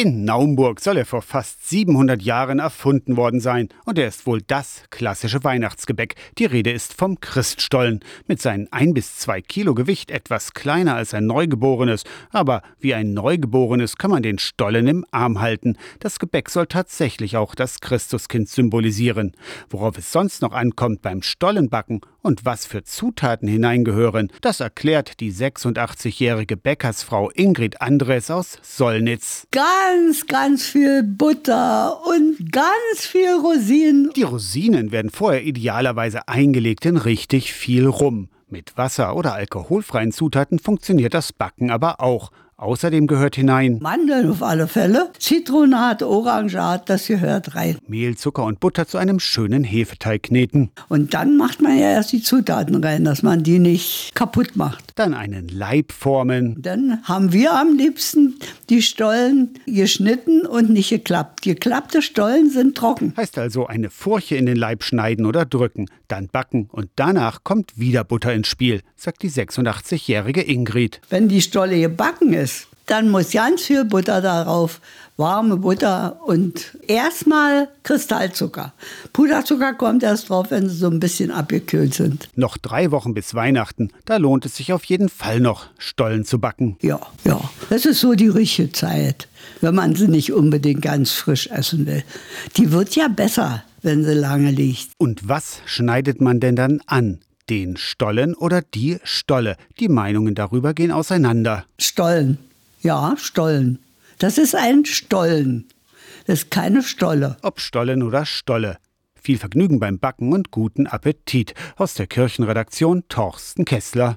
In Naumburg soll er vor fast 700 Jahren erfunden worden sein und er ist wohl das klassische Weihnachtsgebäck. Die Rede ist vom Christstollen. Mit seinen ein bis zwei Kilo Gewicht etwas kleiner als ein Neugeborenes, aber wie ein Neugeborenes kann man den Stollen im Arm halten. Das Gebäck soll tatsächlich auch das Christuskind symbolisieren. Worauf es sonst noch ankommt beim Stollenbacken und was für Zutaten hineingehören, das erklärt die 86-jährige Bäckersfrau Ingrid Andres aus Sollnitz. Ganz, ganz viel Butter und ganz viel Rosinen. Die Rosinen werden vorher idealerweise eingelegt in richtig viel Rum. Mit Wasser oder alkoholfreien Zutaten funktioniert das Backen aber auch. Außerdem gehört hinein Mandeln auf alle Fälle, Zitronat, Orangeat, das gehört rein. Mehl, Zucker und Butter zu einem schönen Hefeteig kneten. Und dann macht man ja erst die Zutaten rein, dass man die nicht kaputt macht. Dann einen Leib formen. Dann haben wir am liebsten die Stollen geschnitten und nicht geklappt. Geklappte Stollen sind trocken. Heißt also eine Furche in den Leib schneiden oder drücken, dann backen und danach kommt wieder Butter ins Spiel, sagt die 86-jährige Ingrid. Wenn die Stolle gebacken ist, dann muss ganz viel Butter darauf, warme Butter und erstmal Kristallzucker. Puderzucker kommt erst drauf, wenn sie so ein bisschen abgekühlt sind. Noch drei Wochen bis Weihnachten, da lohnt es sich auf jeden Fall noch, Stollen zu backen. Ja, ja, das ist so die richtige Zeit, wenn man sie nicht unbedingt ganz frisch essen will. Die wird ja besser, wenn sie lange liegt. Und was schneidet man denn dann an? Den Stollen oder die Stolle? Die Meinungen darüber gehen auseinander. Stollen. Ja, Stollen. Das ist ein Stollen. Das ist keine Stolle. Ob Stollen oder Stolle. Viel Vergnügen beim Backen und guten Appetit. Aus der Kirchenredaktion Torsten Kessler.